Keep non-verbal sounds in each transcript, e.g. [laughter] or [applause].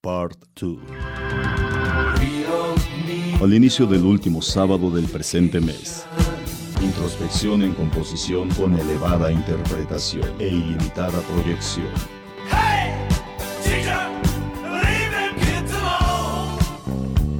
Part 2. Al inicio del último sábado del presente mes. Introspección en composición con elevada interpretación e ilimitada proyección.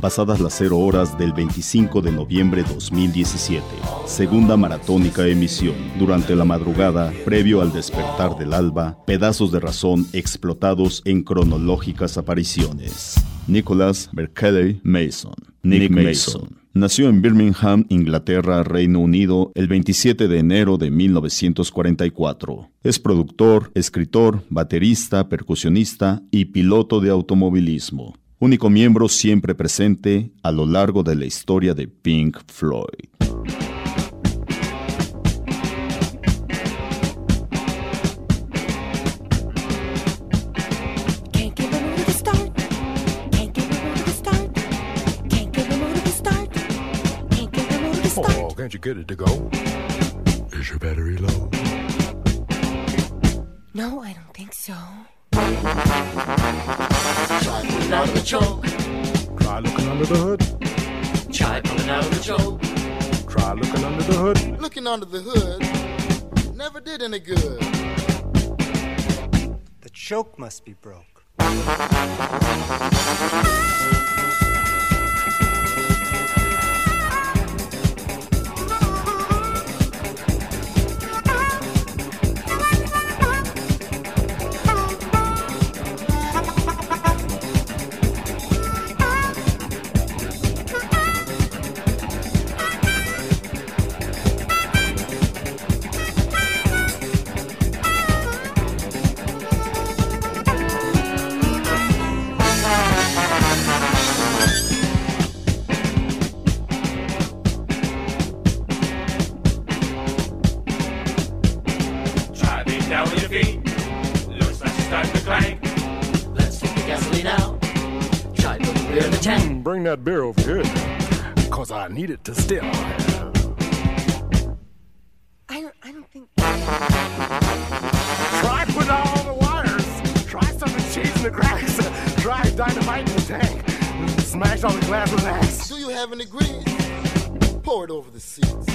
Pasadas las 0 horas del 25 de noviembre 2017. Segunda maratónica emisión. Durante la madrugada, previo al despertar del alba, pedazos de razón explotados en cronológicas apariciones. Nicholas Berkeley Mason. Nick, Mason. Nació en Birmingham, Inglaterra, Reino Unido, el 27 de enero de 1944. Es productor, escritor, baterista, percusionista y piloto de automovilismo. Único miembro siempre presente a lo largo de la historia de Pink Floyd. Can't get the mood to start. Can't get the mood to start. Can't get the mood to start. Can't get the mood to start. Oh, can't you get it to go? Is your battery low? No, I don't think so. Try pulling out of the choke. Try looking under the hood. Try pulling out of the choke. Try looking under the hood. Looking under the hood never did any good. The choke must be broke. Bring that beer over here. Cause I need it to still. I don't, I don't think. Try putting out all the wires. Try something cheese in the cracks. [laughs] Try dynamite in the tank. Smash all the glass with an axe. Do you have any grease? Pour it over the seats.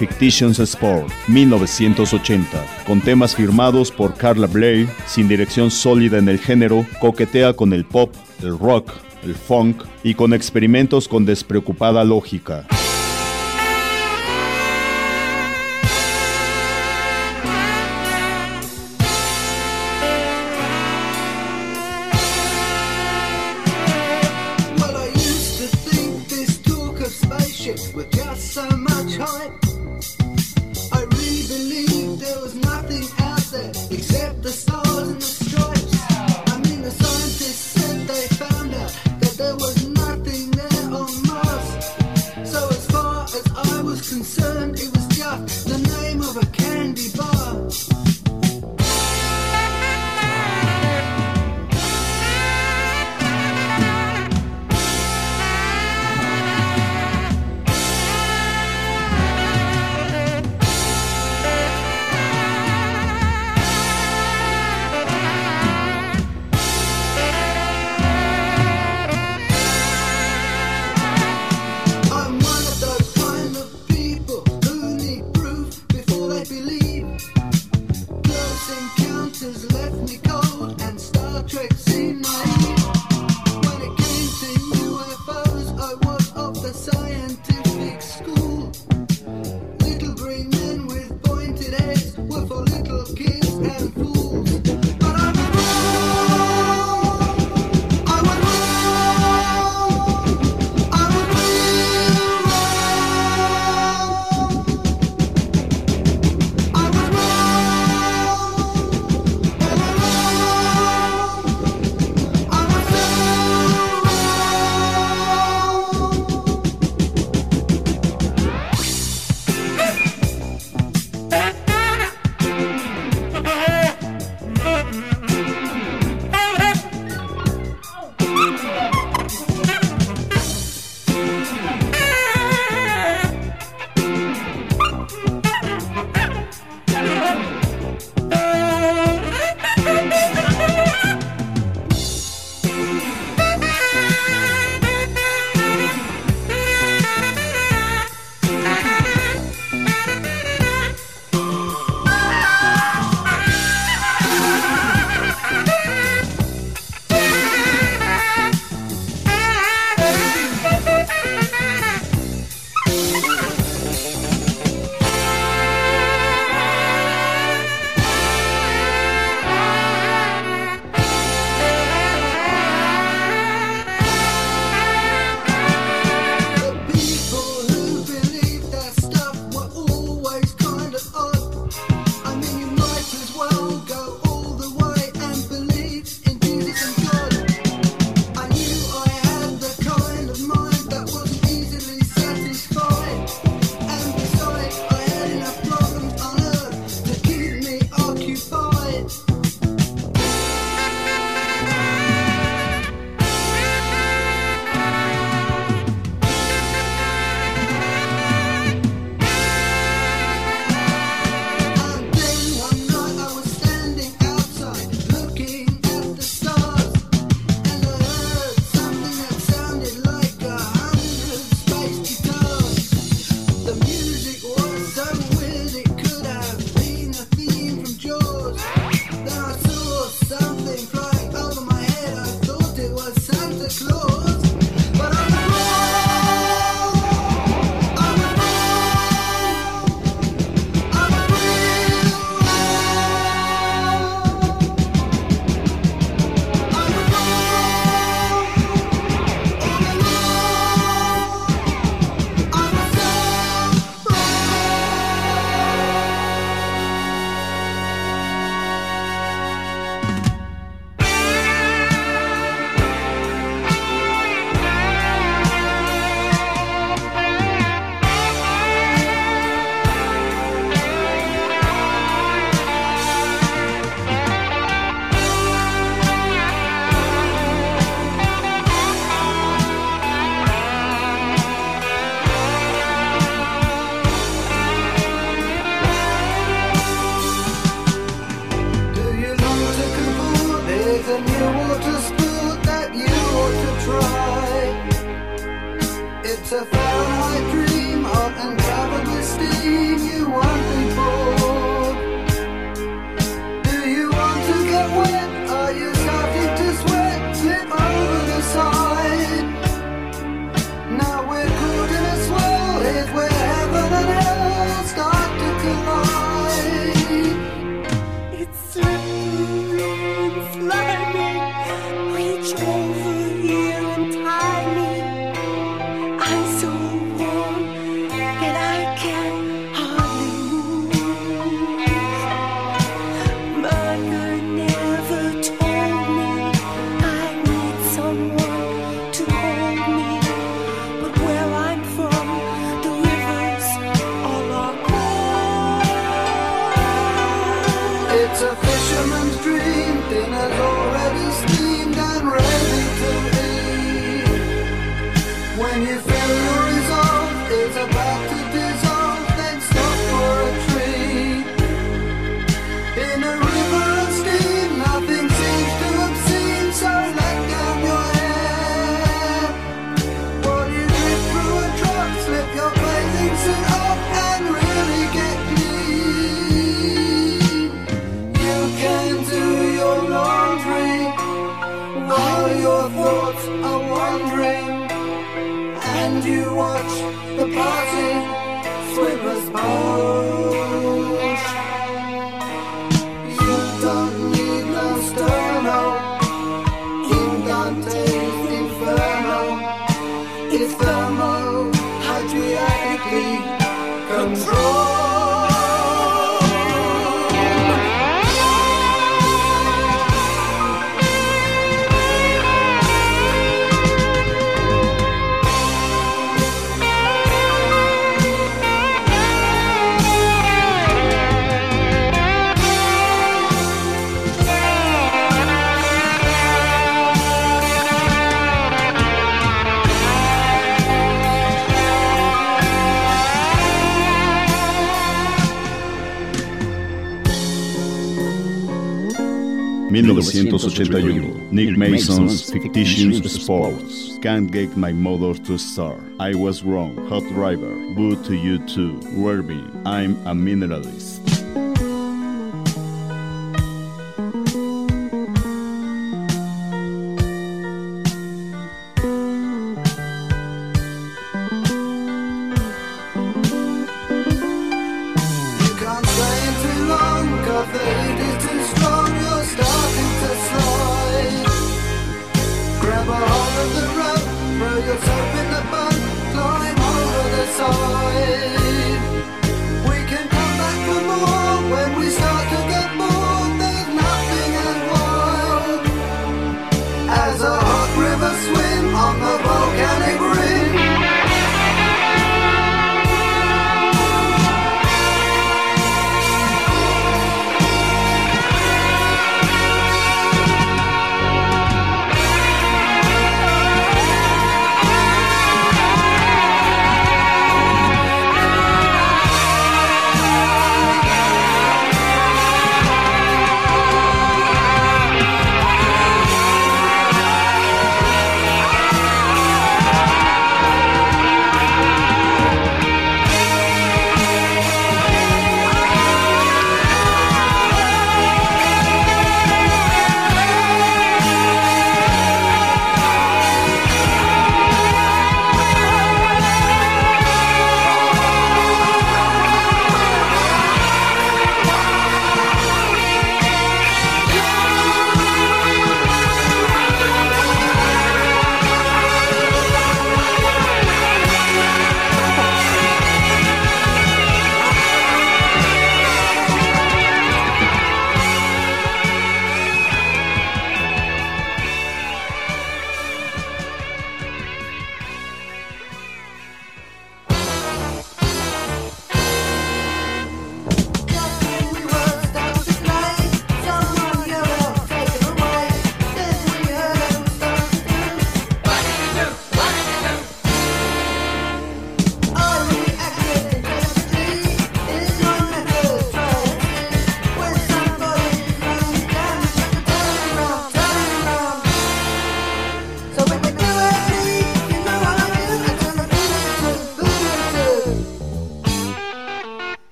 Fictitious Sport, 1980, con temas firmados por Carla Bley, sin dirección sólida en el género, coquetea con el pop, el rock, el funk y con experimentos con despreocupada lógica. 1981. Nick Mason's Fictitious Sports. Can't Get My Motor to start. I Was Wrong. Hot River. Boo to You Too. Werby. I'm a Mineralist.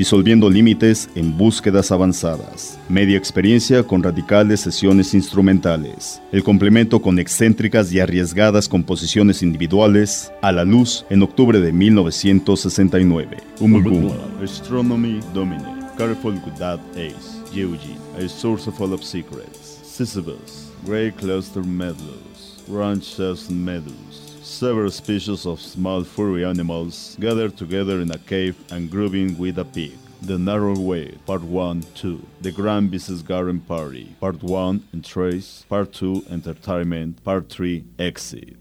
Disolviendo límites en búsquedas avanzadas. Media experiencia con radicales sesiones instrumentales. El complemento con excéntricas y arriesgadas composiciones individuales a la luz en octubre de 1969. Umulguma, Astronomy Domine, Careful with That Ace, Yuji, A Source of All of Secrets, Sisyphus, Grey Cluster Ranchers Medus, several species of small furry animals gathered together in a cave and grooving with a pig. The Narrow Way, Part 1, 2. The Grand Vizier's Garden Party, Part 1, Entrance, Part 2, Entertainment, Part 3, Exit.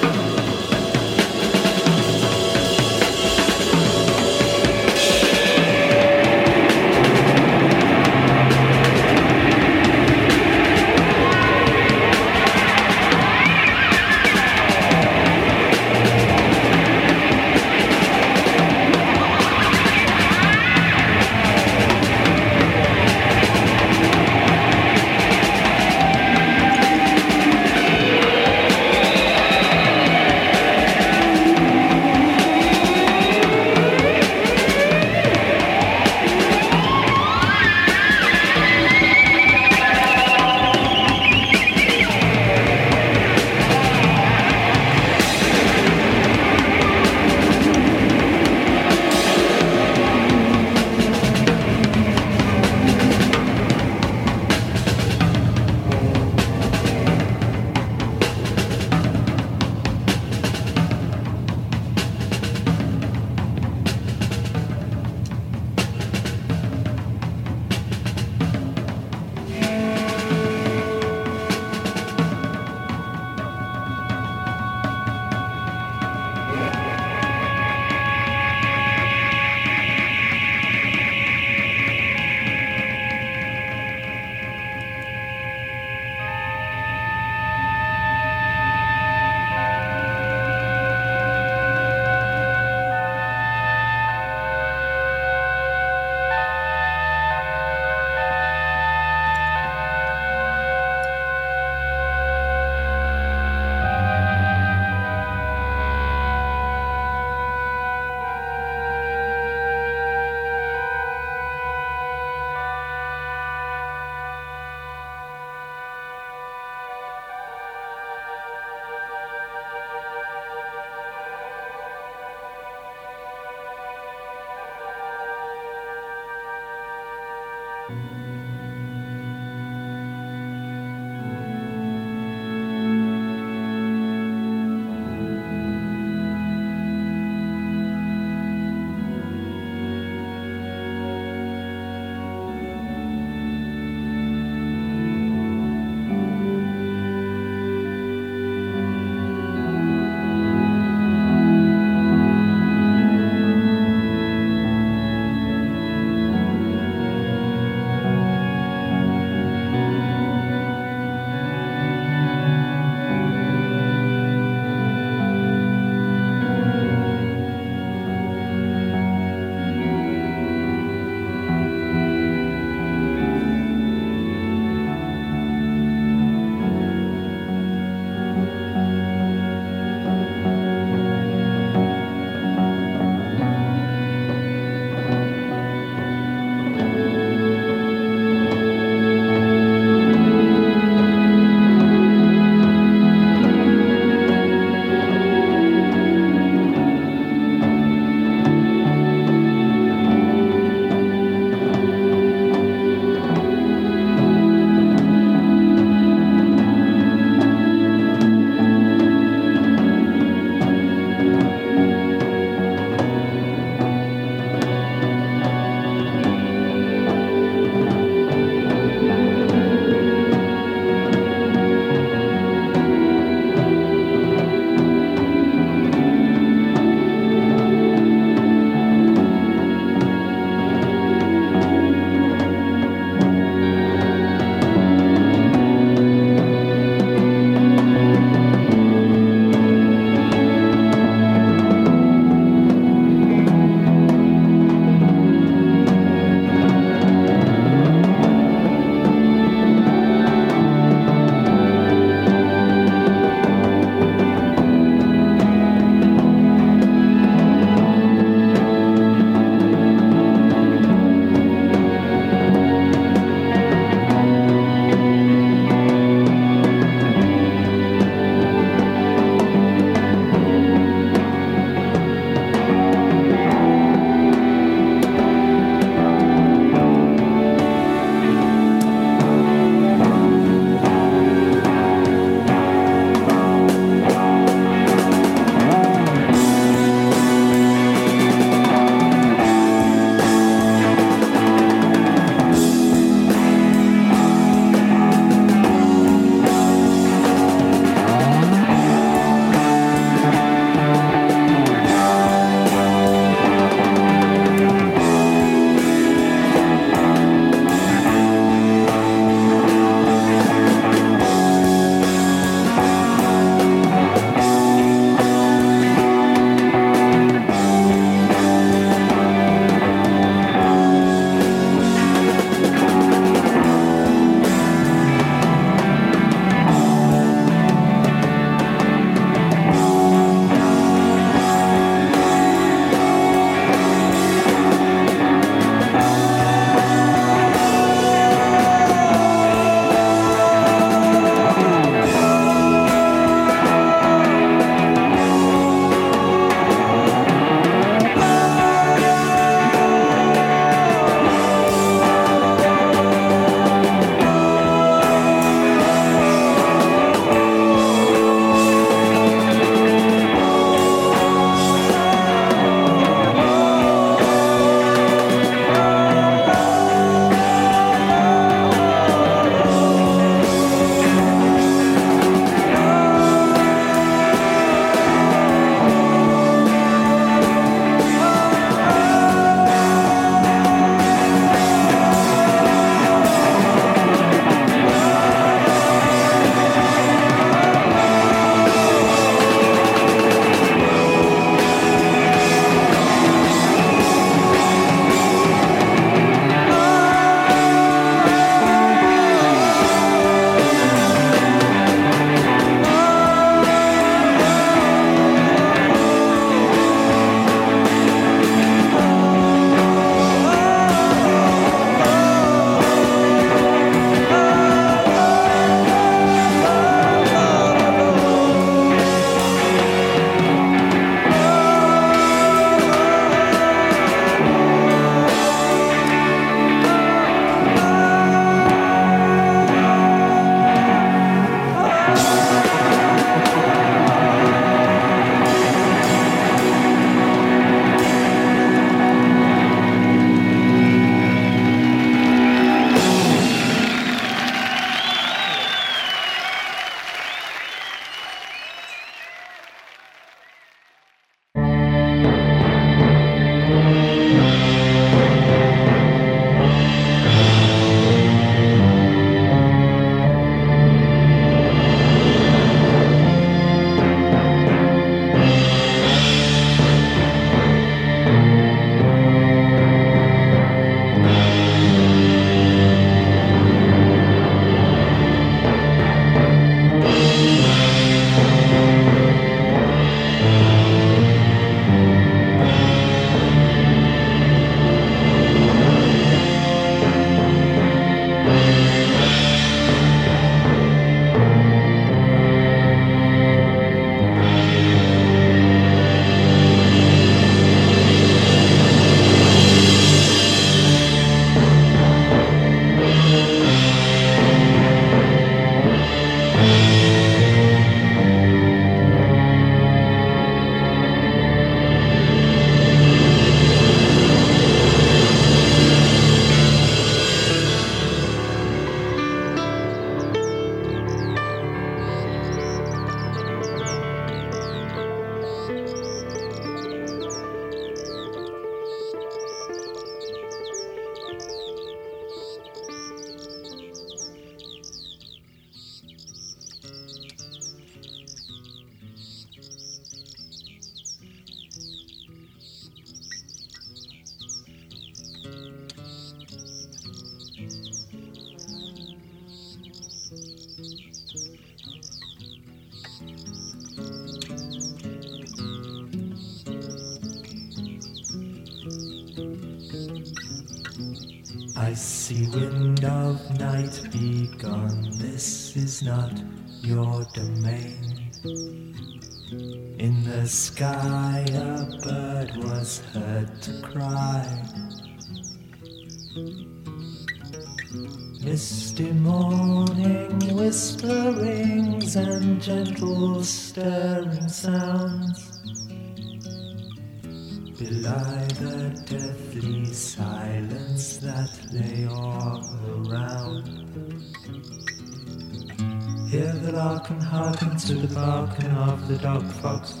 Hear the lark and hearken to the barking of the dog fox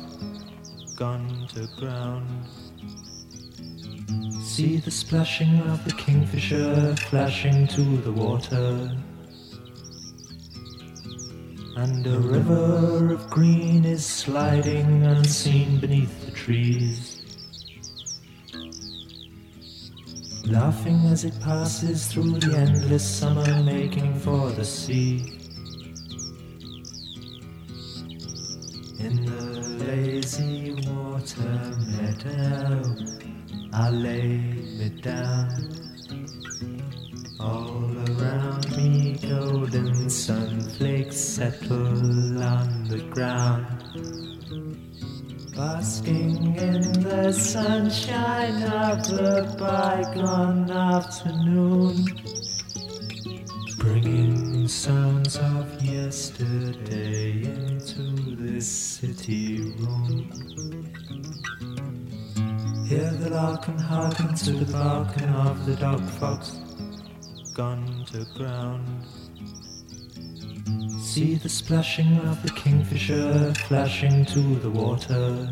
gone to ground. See the splashing of the kingfisher flashing to the water. And a river of green is sliding unseen beneath the trees. Laughing as it passes through the endless summer, making for the sea. In the lazy water meadow, I lay me down. All around me, golden sunflakes settle on the ground. Basking in the sunshine of the bygone afternoon, bringing sounds of yesterday into this city room. Hear the lark and hearken to the barking of the dog fox gone to ground. See the splashing of the kingfisher flashing to the water.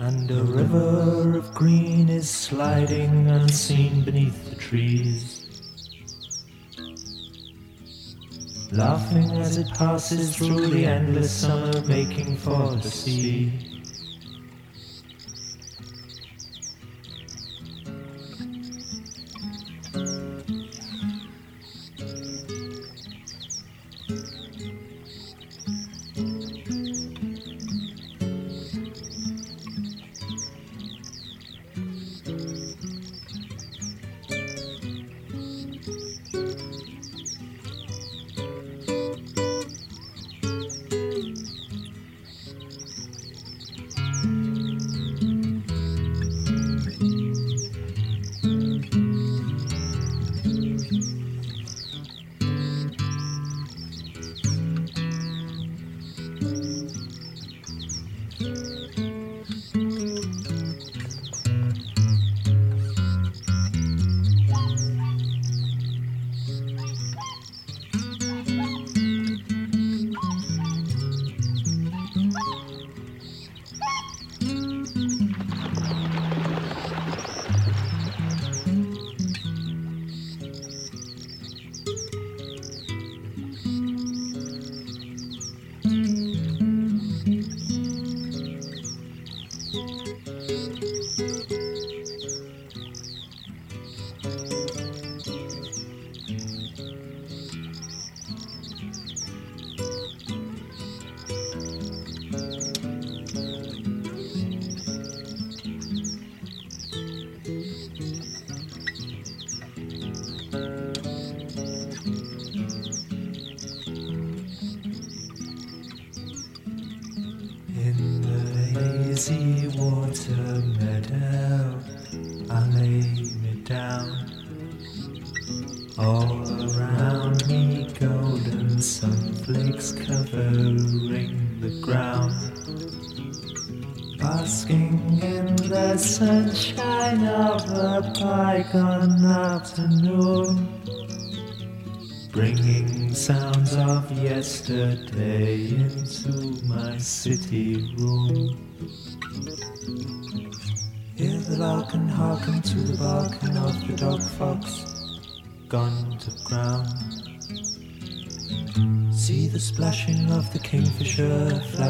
And a river of green is sliding unseen beneath the trees. Laughing as it passes through the endless summer, making for the sea.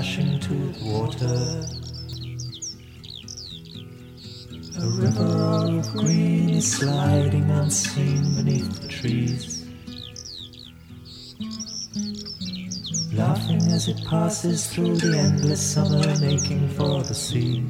Kingfisher flashing to the water. A river of green is sliding unseen beneath the trees. laughing as it passes through the endless summer, making for the sea.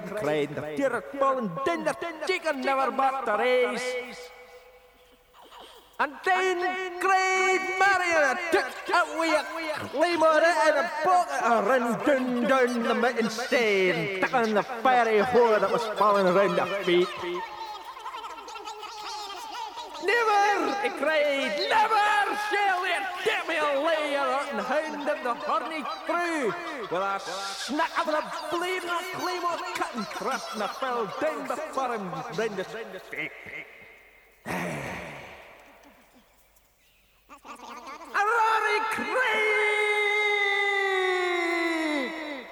Cray, and the deer ball and the chicken never back the race. And then great Marion took away a claymore and a bucket and ran down, down the mountain stain, on the fiery whore that was falling around their feet. Never, he cried, never shall the a rotten hound of the horny through. With a snack of the bleeding claymore cut and thrust and I fell down before him round his feet. [sighs] A Rory Craig!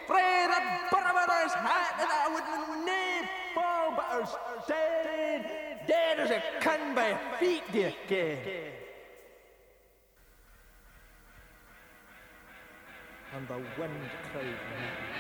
Fred had buttered his hat and I would nae fall but I dead, dead as a can by feet, dear ken. The wind cried.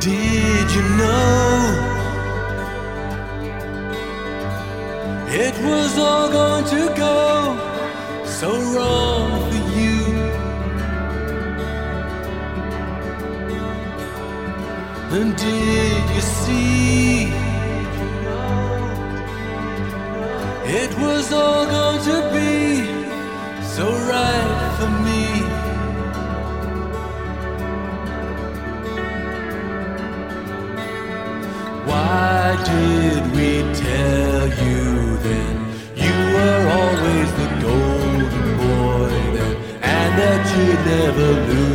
Did you know it was all going to go so wrong for you? And did you see it was all going to did we tell you then? You were always the golden boy then, and that you'd never lose.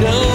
know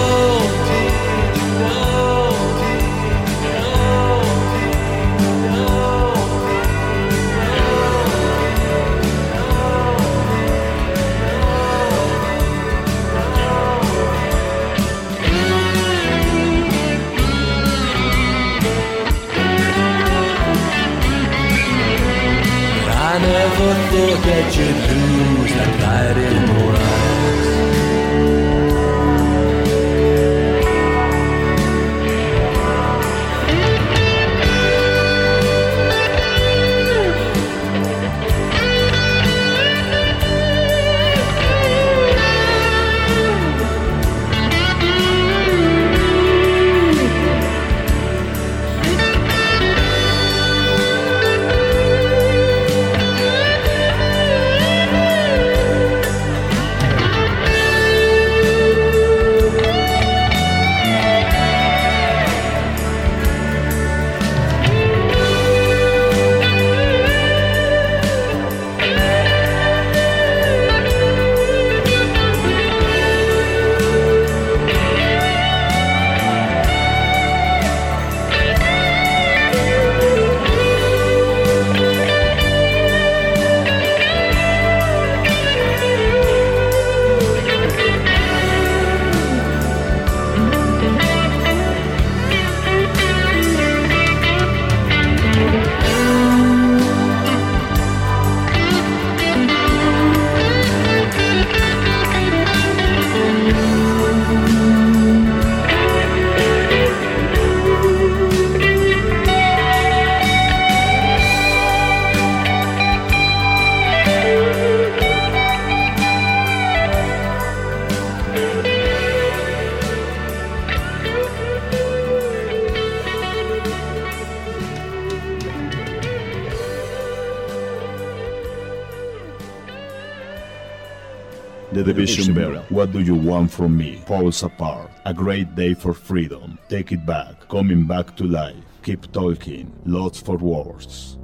What do you want from me? Falls apart. A great day for freedom. Take it back. Coming back to life. Keep talking. Lost for words.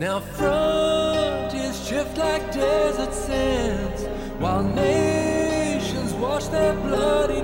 Now frontiers shift like desert sands, while nations wash their bloody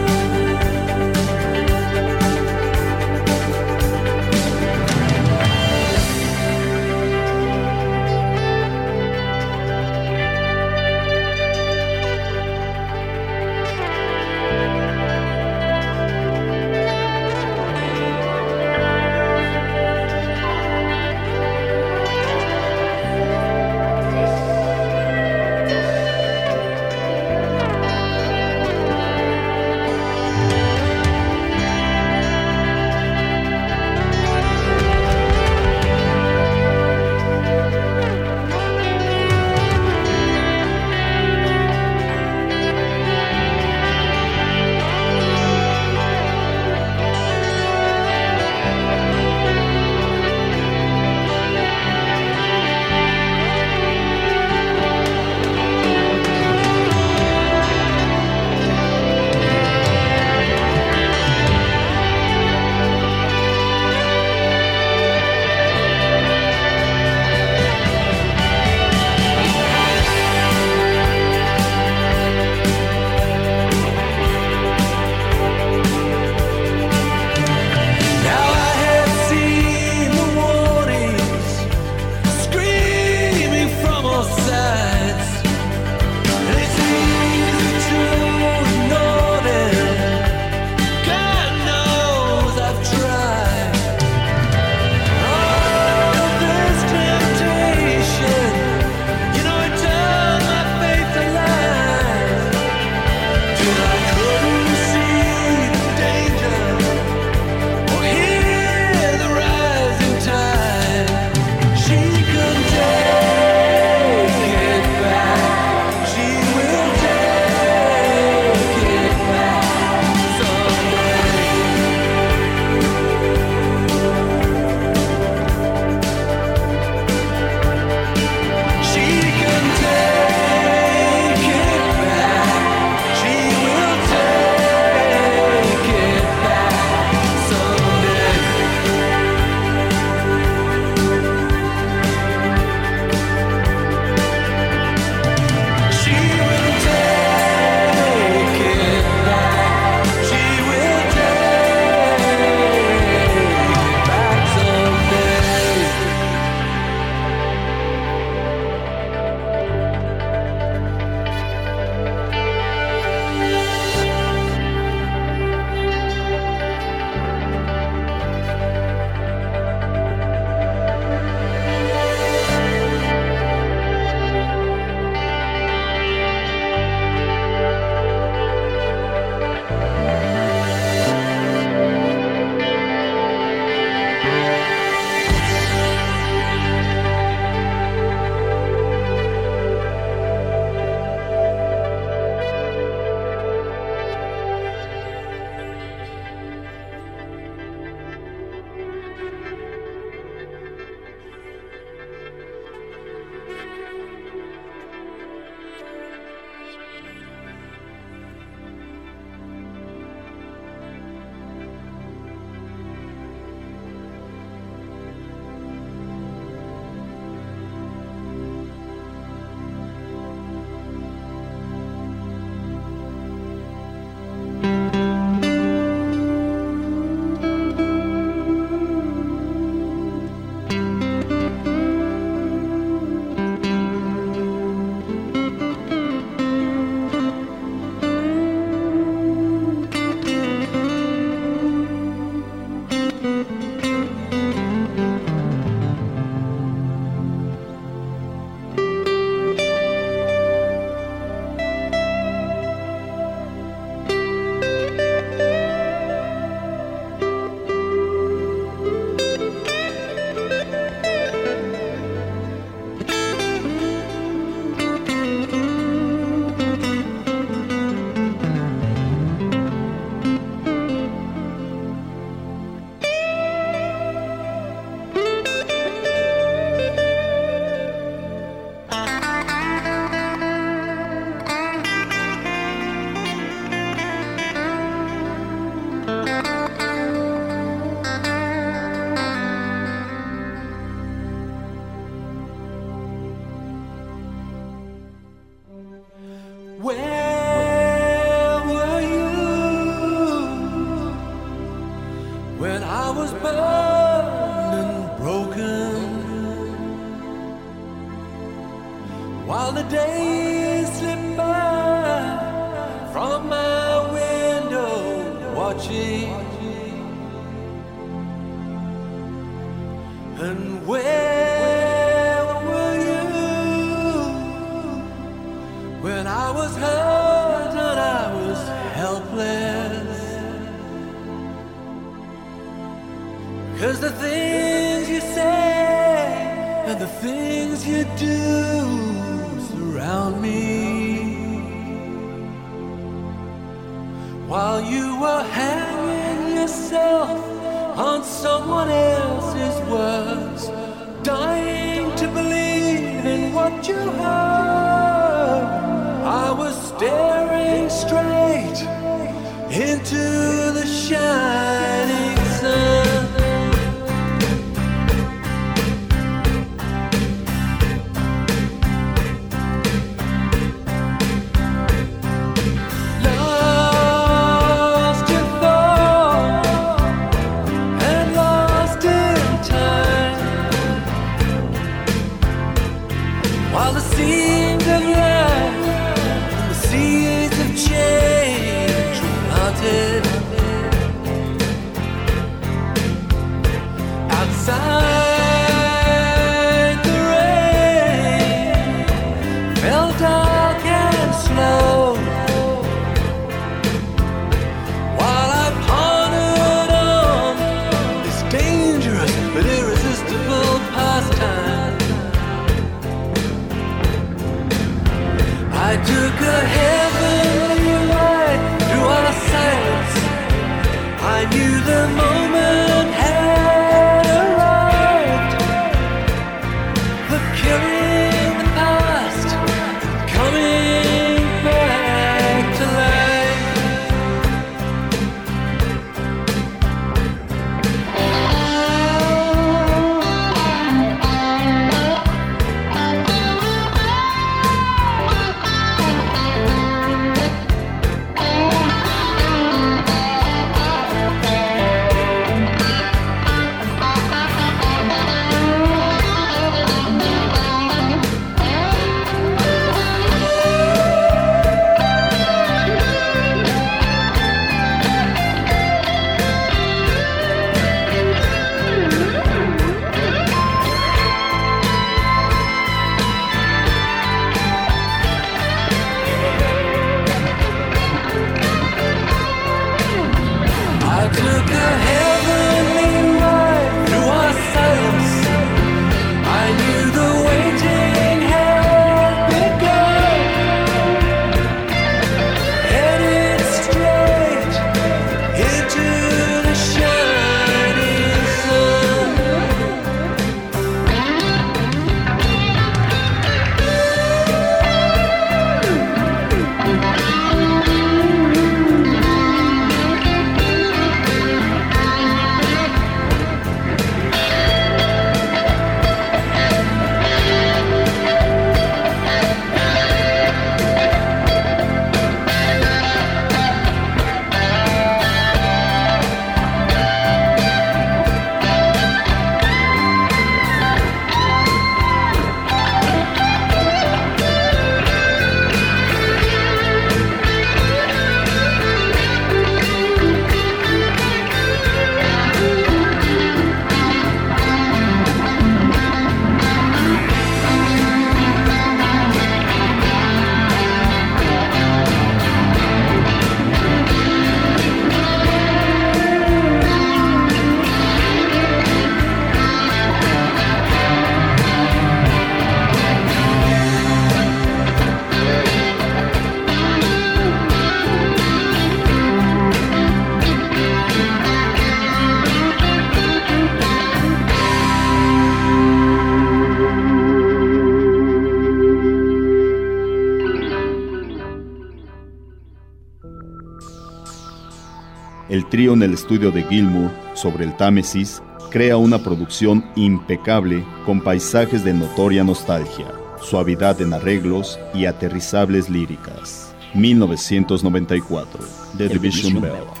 en el estudio de Gilmour sobre el Támesis crea una producción impecable con paisajes de notoria nostalgia, suavidad en arreglos y aterrizables líricas. 1994. The Division Bell.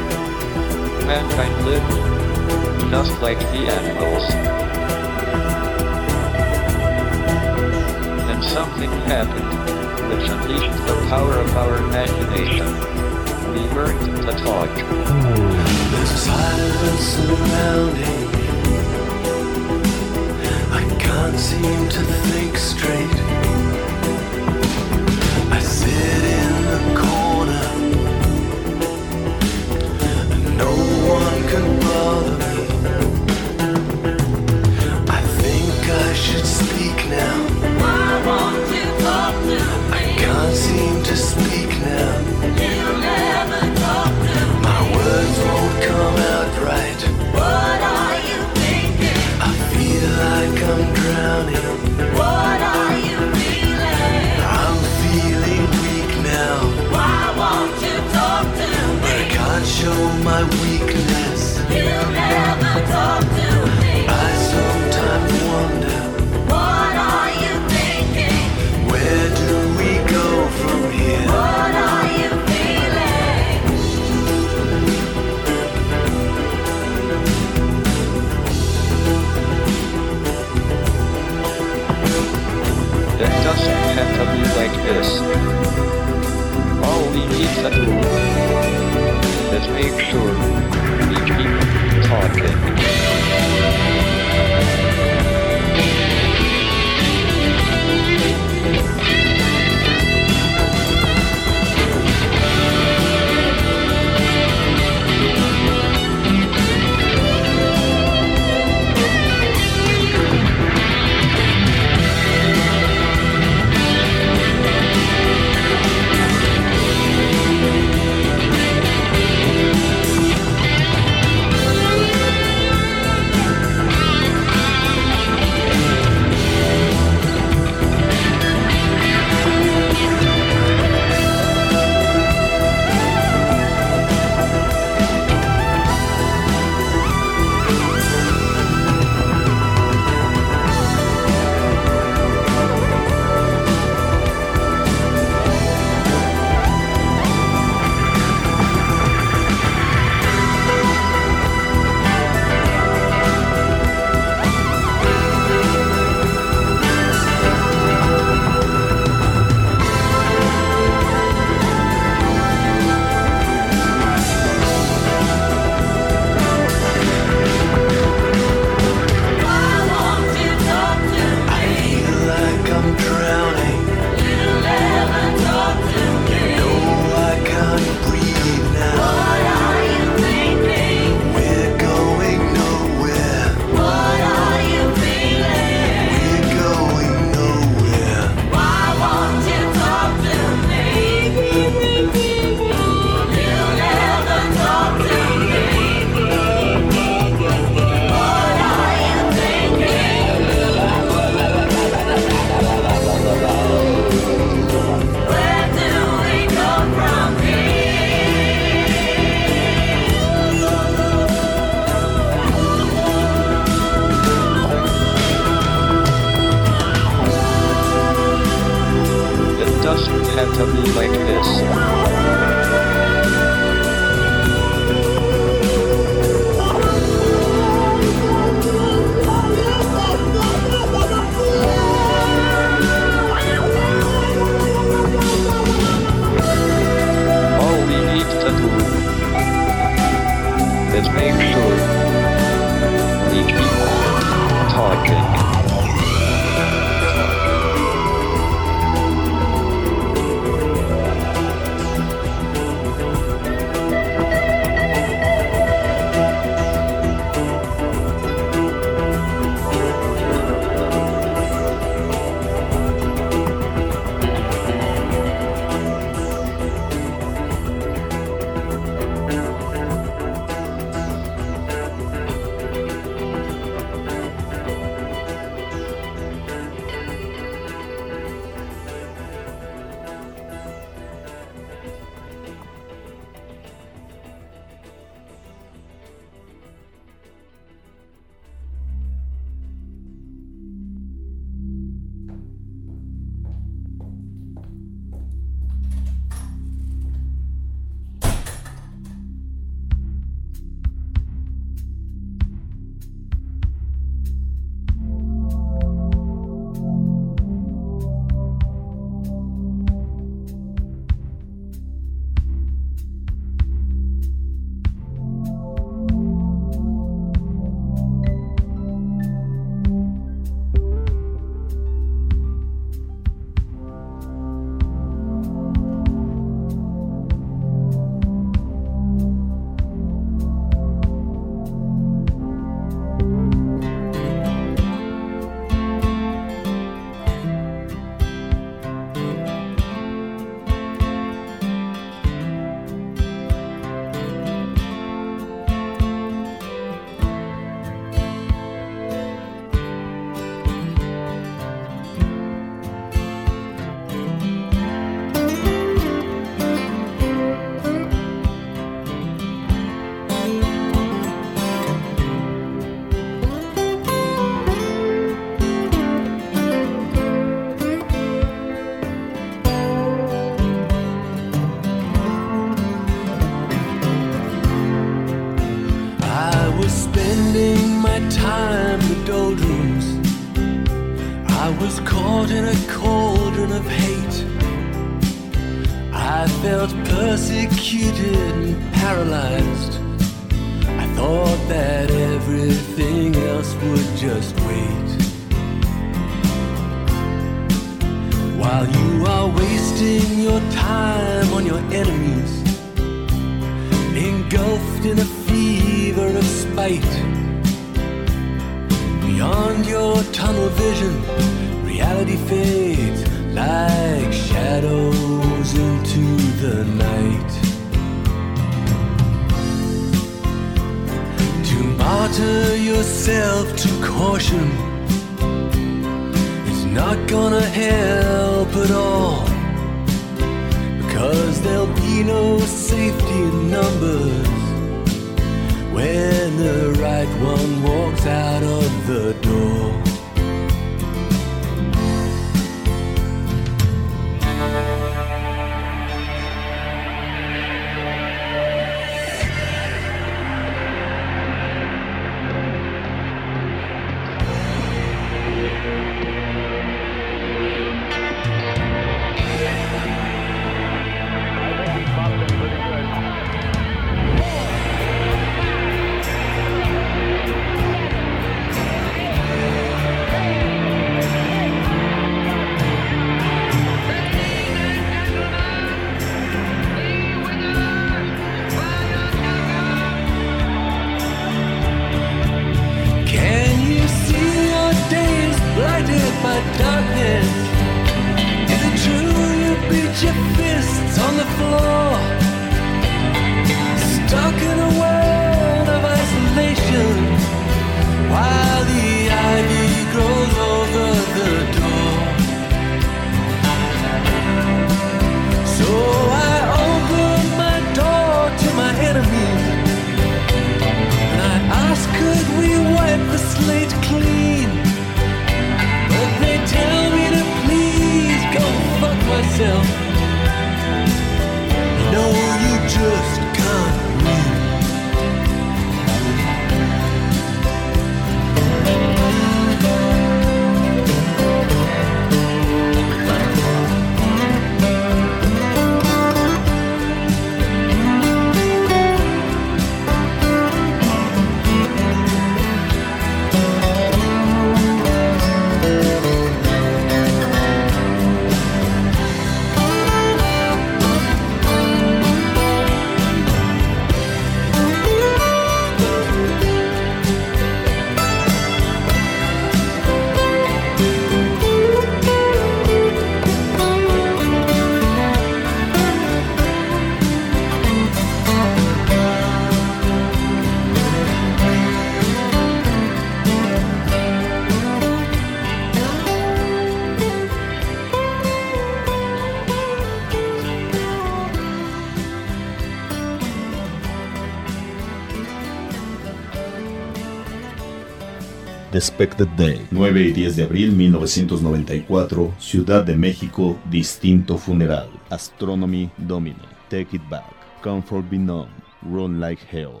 Respected Day. 9 y 10 de abril 1994, Ciudad de México, distinto funeral. Astronomy Domine, Take It Back, Comfort Be Numb, Run Like Hell.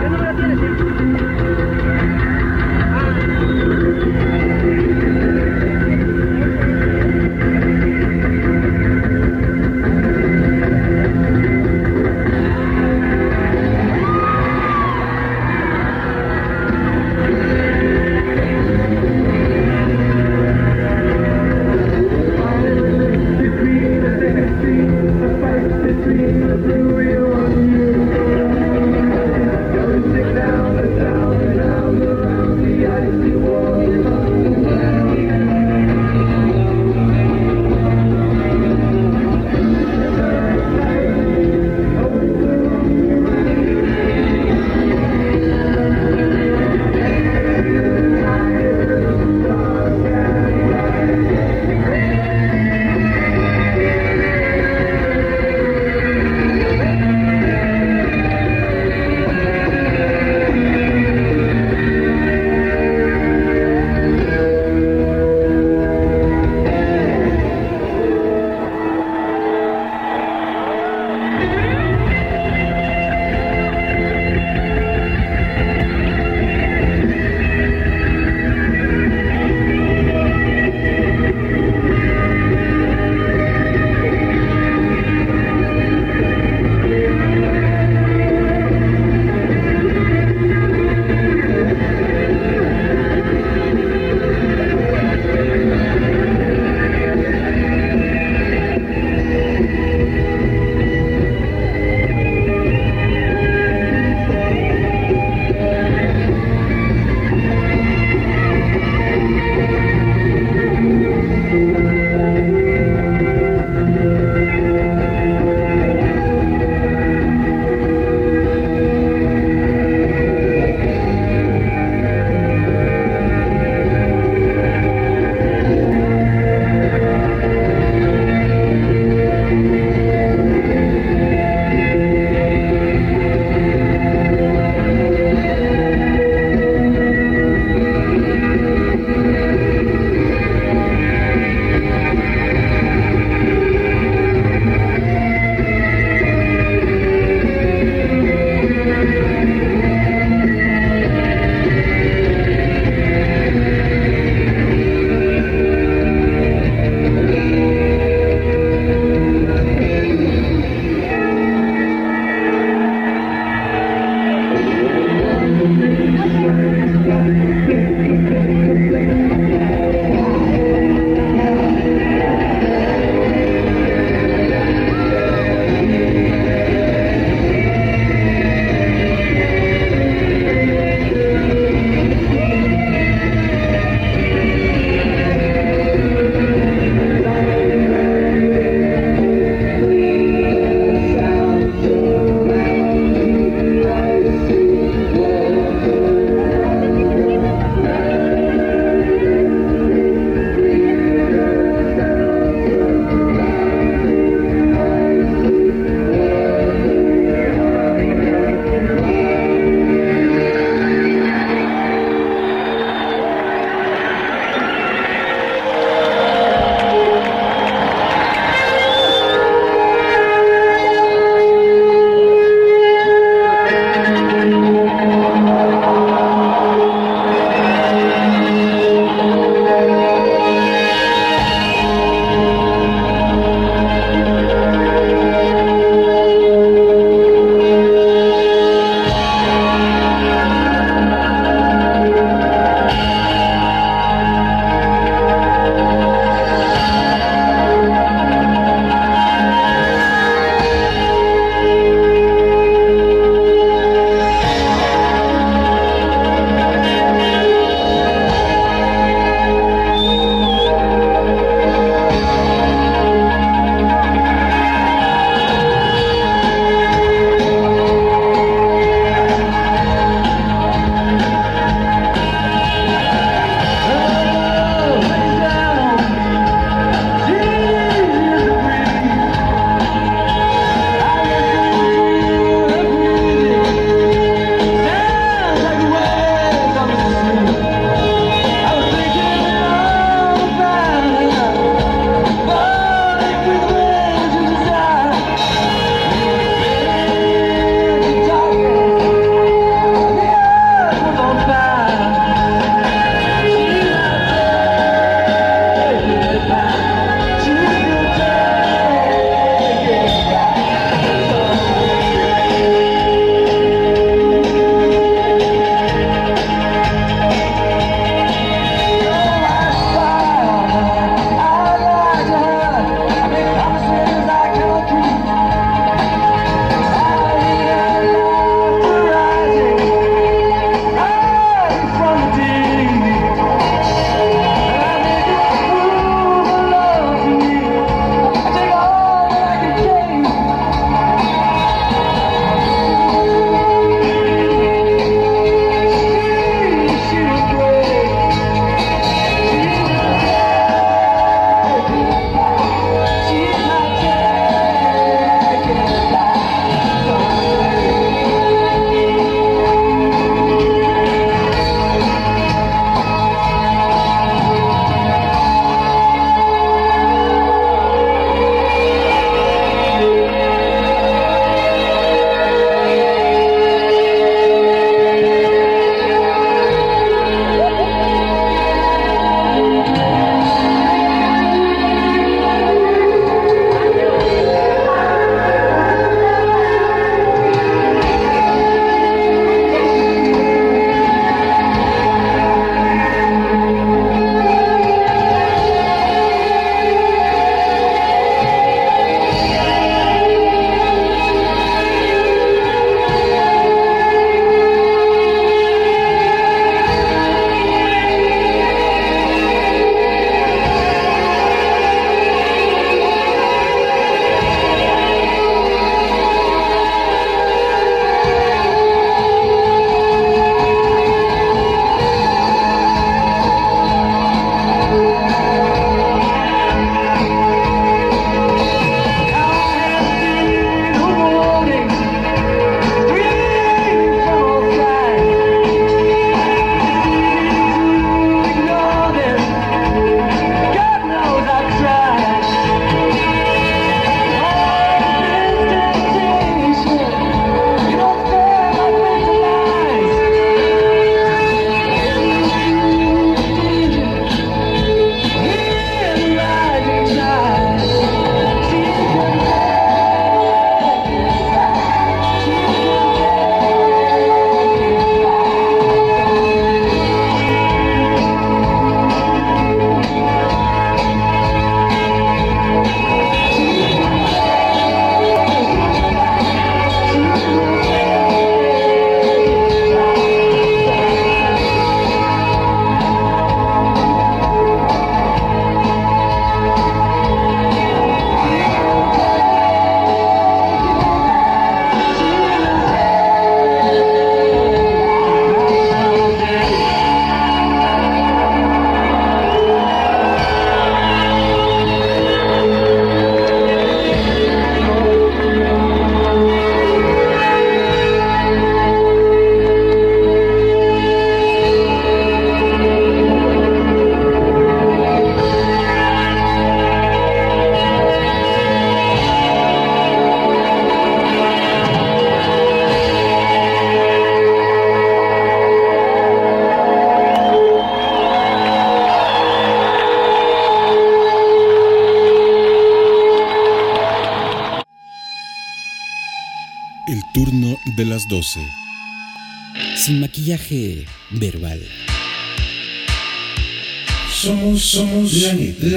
¿Qué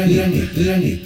Ирония,